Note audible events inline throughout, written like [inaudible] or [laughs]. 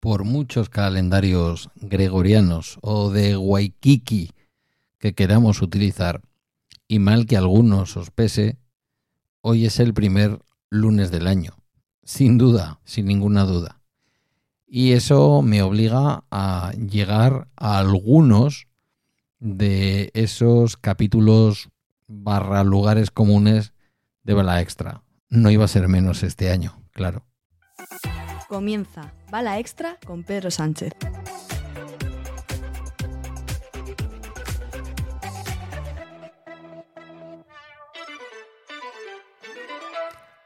por muchos calendarios gregorianos o de Waikiki que queramos utilizar, y mal que algunos os pese, hoy es el primer lunes del año, sin duda, sin ninguna duda. Y eso me obliga a llegar a algunos de esos capítulos barra lugares comunes de Bala Extra. No iba a ser menos este año, claro. Comienza Bala Extra con Pedro Sánchez.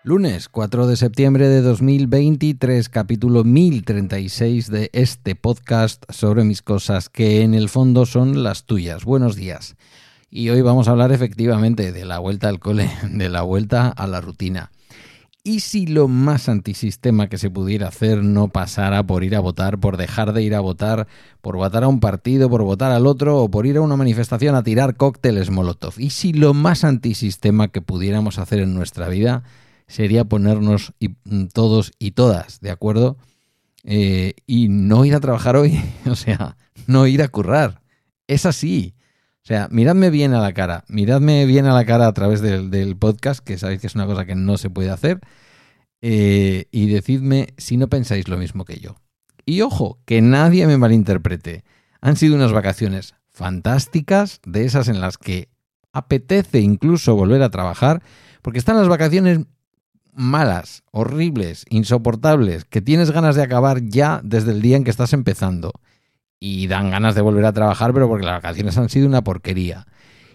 Lunes 4 de septiembre de 2023, capítulo 1036 de este podcast sobre mis cosas que en el fondo son las tuyas. Buenos días. Y hoy vamos a hablar efectivamente de la vuelta al cole, de la vuelta a la rutina. ¿Y si lo más antisistema que se pudiera hacer no pasara por ir a votar, por dejar de ir a votar, por votar a un partido, por votar al otro o por ir a una manifestación a tirar cócteles Molotov? ¿Y si lo más antisistema que pudiéramos hacer en nuestra vida sería ponernos mm, todos y todas, ¿de acuerdo? Eh, y no ir a trabajar hoy, [laughs] o sea, no ir a currar. Es así. O sea, miradme bien a la cara, miradme bien a la cara a través del, podcast, que sabéis que es una cosa que no se puede hacer, eh, y decidme si no pensáis lo mismo que yo. Y ojo, que nadie me malinterprete. Han sido unas vacaciones fantásticas, de esas en las que apetece incluso volver a trabajar, porque están las vacaciones malas, horribles, insoportables, que tienes ganas de acabar ya desde el día en que estás empezando. Y dan ganas de volver a trabajar, pero porque las vacaciones han sido una porquería.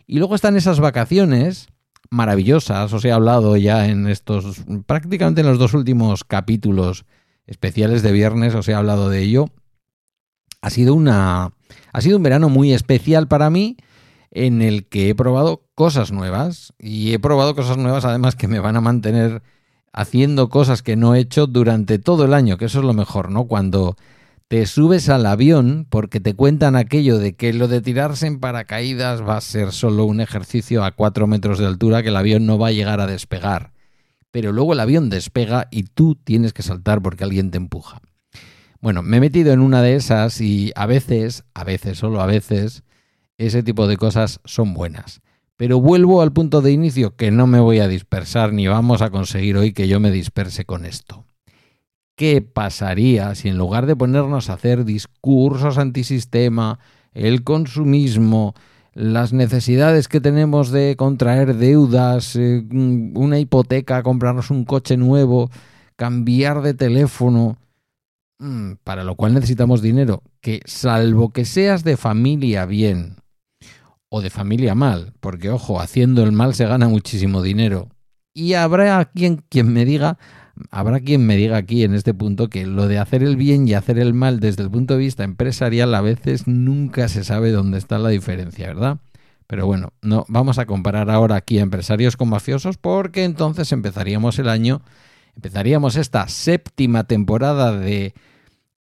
Y luego están esas vacaciones maravillosas, os he hablado ya en estos, prácticamente en los dos últimos capítulos especiales de viernes, os he hablado de ello. Ha sido una, ha sido un verano muy especial para mí en el que he probado cosas nuevas y he probado cosas nuevas además que me van a mantener haciendo cosas que no he hecho durante todo el año, que eso es lo mejor, ¿no? Cuando te subes al avión porque te cuentan aquello de que lo de tirarse en paracaídas va a ser solo un ejercicio a cuatro metros de altura, que el avión no va a llegar a despegar. Pero luego el avión despega y tú tienes que saltar porque alguien te empuja. Bueno, me he metido en una de esas y a veces, a veces, solo a veces, ese tipo de cosas son buenas. Pero vuelvo al punto de inicio que no me voy a dispersar ni vamos a conseguir hoy que yo me disperse con esto. ¿Qué pasaría si en lugar de ponernos a hacer discursos antisistema, el consumismo, las necesidades que tenemos de contraer deudas, eh, una hipoteca, comprarnos un coche nuevo, cambiar de teléfono, mm, para lo cual necesitamos dinero, que salvo que seas de familia bien, o de familia mal, porque ojo, haciendo el mal se gana muchísimo dinero. Y habrá quien, quien me diga, habrá quien me diga aquí en este punto que lo de hacer el bien y hacer el mal desde el punto de vista empresarial a veces nunca se sabe dónde está la diferencia, ¿verdad? Pero bueno, no vamos a comparar ahora aquí a empresarios con mafiosos porque entonces empezaríamos el año, empezaríamos esta séptima temporada de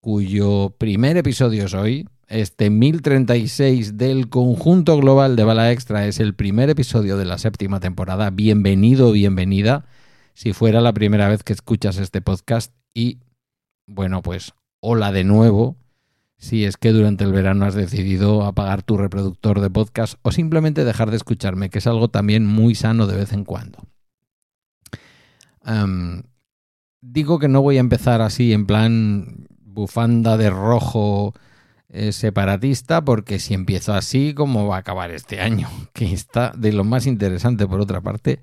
cuyo primer episodio es hoy, este 1036 del conjunto global de Bala Extra es el primer episodio de la séptima temporada. Bienvenido, bienvenida. Si fuera la primera vez que escuchas este podcast y, bueno, pues hola de nuevo. Si es que durante el verano has decidido apagar tu reproductor de podcast o simplemente dejar de escucharme, que es algo también muy sano de vez en cuando. digo que no voy a empezar así en plan bufanda de rojo eh, separatista, porque si empiezo así, ¿cómo va a acabar este año? [laughs] Que está de lo más interesante, por otra parte,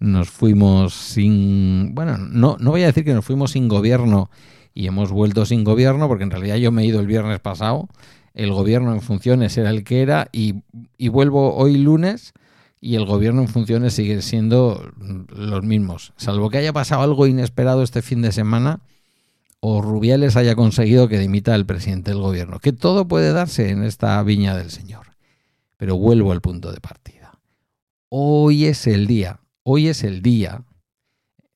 nos fuimos sin, bueno, no, no voy a decir que nos fuimos sin gobierno y hemos vuelto sin gobierno, porque en realidad yo me he ido el viernes pasado, el gobierno en funciones era el que era y, y vuelvo hoy lunes y el gobierno en funciones sigue siendo los mismos, salvo que haya pasado algo inesperado este fin de semana o Rubiales haya conseguido que dimita el presidente del gobierno. Que todo puede darse en esta viña del Señor. Pero vuelvo al punto de partida. Hoy es el día, hoy es el día.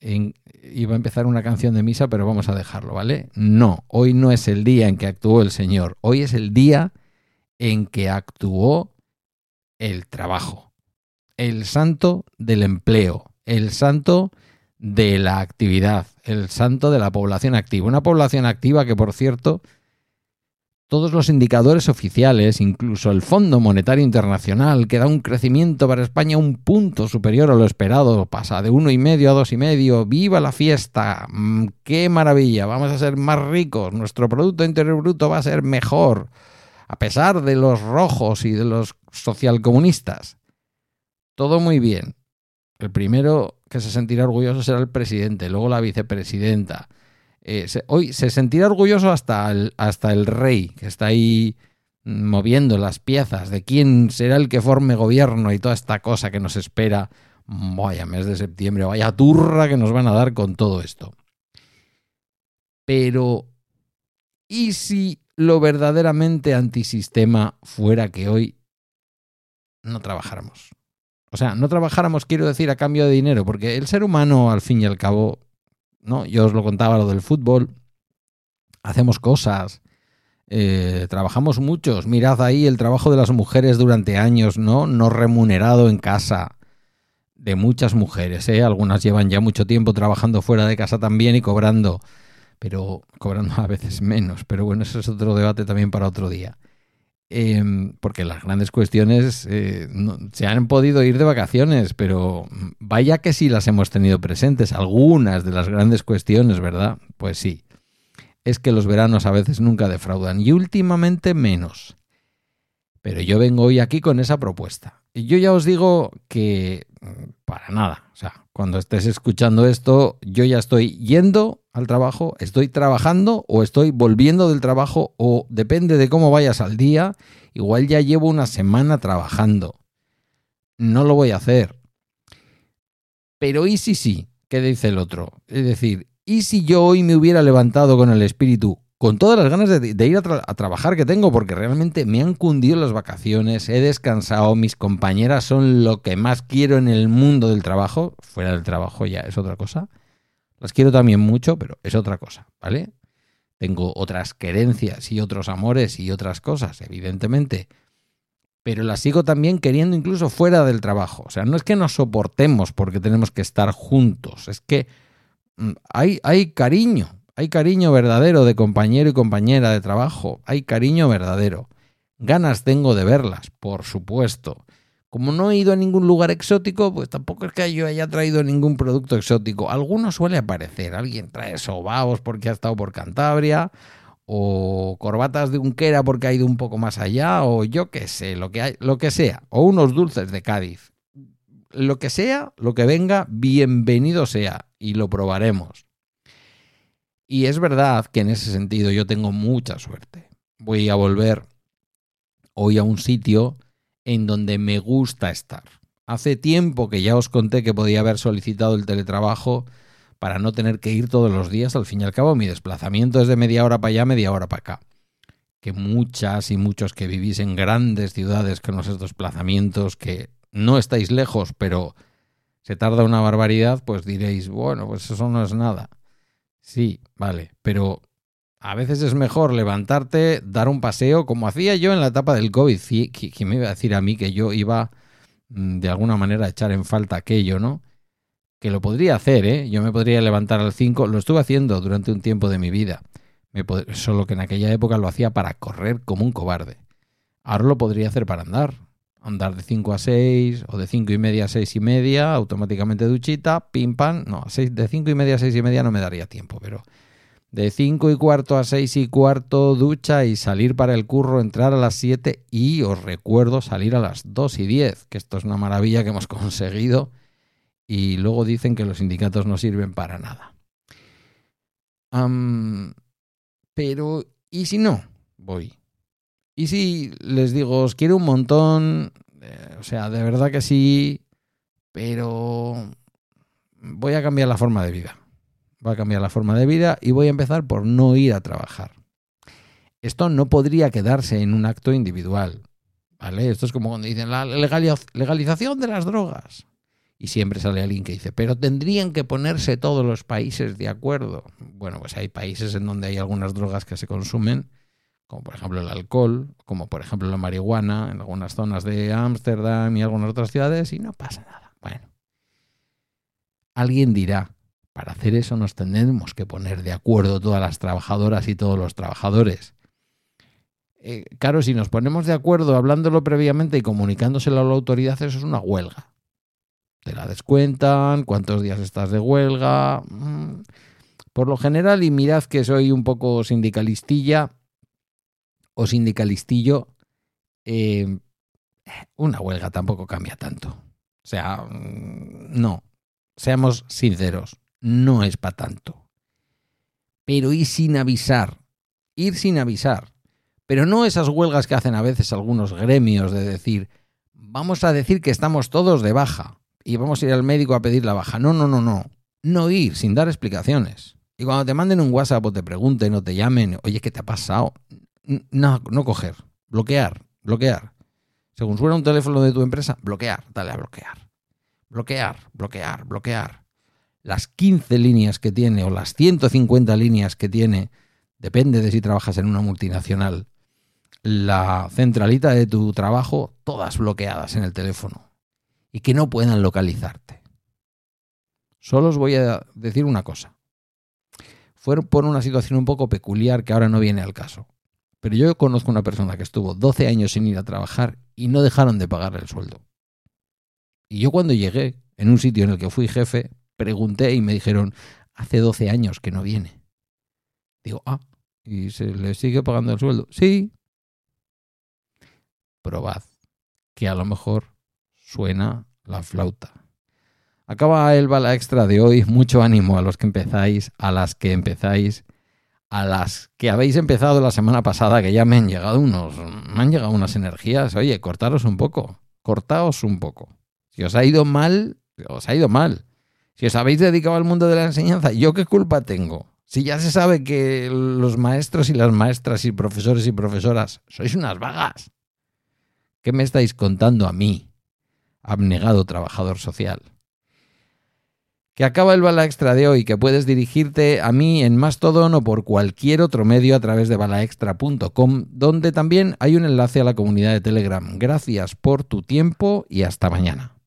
En, iba a empezar una canción de misa, pero vamos a dejarlo, ¿vale? No, hoy no es el día en que actuó el Señor. Hoy es el día en que actuó el trabajo. El santo del empleo. El santo de la actividad, el santo de la población activa. Una población activa que, por cierto, todos los indicadores oficiales, incluso el Fondo Monetario Internacional, que da un crecimiento para España un punto superior a lo esperado, pasa de uno y medio a dos y medio. ¡Viva la fiesta! Mm, ¡Qué maravilla! Vamos a ser más ricos. Nuestro Producto Interior Bruto va a ser mejor, a pesar de los rojos y de los socialcomunistas. Todo muy bien. El primero que se sentirá orgulloso será el presidente, luego la vicepresidenta eh, hoy se sentirá orgulloso hasta el, hasta el rey, que está ahí moviendo las piezas de quién será el que forme gobierno y toda esta cosa que nos espera. Vaya mes de septiembre, vaya turra que nos van a dar con todo esto. Pero, ¿y si lo verdaderamente antisistema fuera que hoy no trabajáramos? O sea, no trabajáramos, quiero decir, a cambio de dinero, porque el ser humano, al fin y al cabo, ¿no? Yo os lo contaba lo del fútbol. Hacemos cosas. Eh, trabajamos muchos. Mirad ahí el trabajo de las mujeres durante años, ¿no? No remunerado en casa. De muchas mujeres, ¿eh? Algunas llevan ya mucho tiempo trabajando fuera de casa también y cobrando. Pero cobrando a veces menos. Pero bueno, ese es otro debate también para otro día. Em, porque las grandes cuestiones eh, se han podido ir de vacaciones, pero vaya que sí las hemos tenido presentes, algunas de las grandes cuestiones, ¿verdad? Pues sí, es que los veranos a veces nunca defraudan y últimamente menos. Pero yo vengo hoy aquí con esa propuesta. Y yo ya os digo que mm, para nada. O sea, cuando estés escuchando esto, yo ya estoy yendo al trabajo, estoy trabajando o estoy volviendo del trabajo o depende de cómo vayas al día, igual ya llevo una semana trabajando. No lo voy a hacer. Pero ¿y si sí? ¿Qué dice el otro? Es decir, ¿y si yo hoy me hubiera levantado con el espíritu, con todas las ganas de, ir a, trabajar que tengo, porque realmente me han cundido las vacaciones, he descansado, mis compañeras son lo que más quiero en el mundo del trabajo, fuera del trabajo ya es otra cosa. Las quiero también mucho, pero es otra cosa, ¿vale? Tengo otras querencias y otros amores y otras cosas, evidentemente. Pero las sigo también queriendo incluso fuera del trabajo. O sea, no es que nos soportemos porque tenemos que estar juntos, es que mm, hay cariño, hay cariño verdadero de compañero y compañera de trabajo, hay cariño verdadero. Ganas tengo de verlas, por supuesto. Como no he ido a ningún lugar exótico, pues tampoco es que yo haya traído ningún producto exótico. Alguno suele aparecer. Alguien trae sobaos porque ha estado por Cantabria, o corbatas de unquera porque ha ido un poco más allá, o yo qué sé, lo que, hay, lo que sea. O unos dulces de Cádiz. Lo que sea, lo que venga, bienvenido sea. Y lo probaremos. Y es verdad que en ese sentido yo tengo mucha suerte. Voy a volver hoy a un sitio en donde me gusta estar. Hace tiempo que ya os conté que podía haber solicitado el teletrabajo para no tener que ir todos los días. Al fin y al cabo, mi desplazamiento es de media hora para allá, media hora para acá. Que muchas y muchos que vivís en grandes ciudades con esos desplazamientos, que no estáis lejos, pero se tarda una barbaridad, pues diréis, bueno, pues eso no es nada. Sí, vale, pero a veces es mejor levantarte, dar un paseo, como hacía yo en la etapa del COVID. ¿Quién me iba a decir a mí que yo iba mm, de alguna manera a echar en falta aquello, no? Que lo podría hacer, ¿eh? Yo me podría levantar al 5, lo estuve haciendo durante un tiempo de mi vida. solo que en aquella época lo hacía para correr como un cobarde. Ahora lo podría hacer para andar. Andar de 5 a 6 o de 5 y media a 6 y media, automáticamente duchita, pim pam. No, de 5 y media a 6 y media no me daría tiempo, pero de 5 y cuarto a 6 y cuarto ducha y salir para el curro, entrar a las 7 y os recuerdo salir a las 2 y 10, que esto es una maravilla que hemos [laughs] conseguido y luego dicen que los sindicatos no sirven para nada. pero, ¿y si no? Voy. ¿Y si les digo, os quiero un montón? Eh, o sea, de verdad que sí, pero voy a cambiar la forma de vida voy a cambiar la forma de vida y voy a empezar por no ir a trabajar. Esto no podría quedarse en un acto individual. ¿Vale? Esto es como cuando dicen la legalización de las drogas. Y siempre sale alguien que dice, pero tendrían que ponerse todos los países de acuerdo. Bueno, pues hay países en donde hay algunas drogas que se consumen, como por ejemplo el alcohol, como por ejemplo la marihuana, en algunas zonas de Ámsterdam y algunas otras ciudades, y no pasa nada. Bueno, alguien dirá, Para hacer eso nos tendremos que poner de acuerdo todas las trabajadoras y todos los trabajadores. Eh, claro, si nos ponemos de acuerdo hablándolo previamente y comunicándoselo a la autoridad, eso es una huelga. Te la descuentan, cuántos días estás de huelga. Mm. Por lo general, y mirad que soy un poco sindicalistilla o sindicalistillo, eh, una huelga tampoco cambia tanto. O sea, mm, no, seamos sinceros, no es para tanto. Pero ir sin avisar, ir sin avisar. Pero no esas huelgas que hacen a veces algunos gremios de decir, vamos a decir que estamos todos de baja y vamos a ir al médico a pedir la baja. No, no, no, no. No ir sin dar explicaciones. Y cuando te manden un WhatsApp o te pregunten o te llamen, oye, ¿qué te ha pasado? No, no coger, bloquear, bloquear. Según suena un teléfono de tu empresa, bloquear, dale a bloquear. Bloquear, bloquear, bloquear. Las 15 líneas que tiene o las 150 líneas que tiene, depende de si trabajas en una multinacional, la centralita de tu trabajo, todas bloqueadas en el teléfono y que no puedan localizarte. Solo os voy a decir una cosa. Fue por una situación un poco peculiar que ahora no viene al caso. Pero yo conozco una persona que estuvo 12 años sin ir a trabajar y no dejaron de pagarle el sueldo. Y yo cuando llegué, en un sitio en el que fui jefe, pregunté y me dijeron, hace 12 años que no viene. Digo, ah, ¿y se le sigue pagando el sueldo? Sí. Probad que a lo mejor suena la flauta. Acaba el bala extra de hoy. Mucho ánimo a los que empezáis, a las que empezáis a las que habéis empezado la semana pasada, que ya me han llegado unos, me han llegado unas energías, oye, cortaros un poco, cortaos un poco. Si os ha ido mal, os ha ido mal. Si os habéis dedicado al mundo de la enseñanza, ¿yo qué culpa tengo? Si ya se sabe que los maestros y las maestras y profesores y profesoras sois unas vagas. ¿Qué me estáis contando a mí, abnegado trabajador social? Que acaba el bala extra de hoy, que puedes dirigirte a mí en Mastodon o por cualquier otro medio a través de balaextra.com, donde también hay un enlace a la comunidad de Telegram. Gracias por tu tiempo y hasta mañana.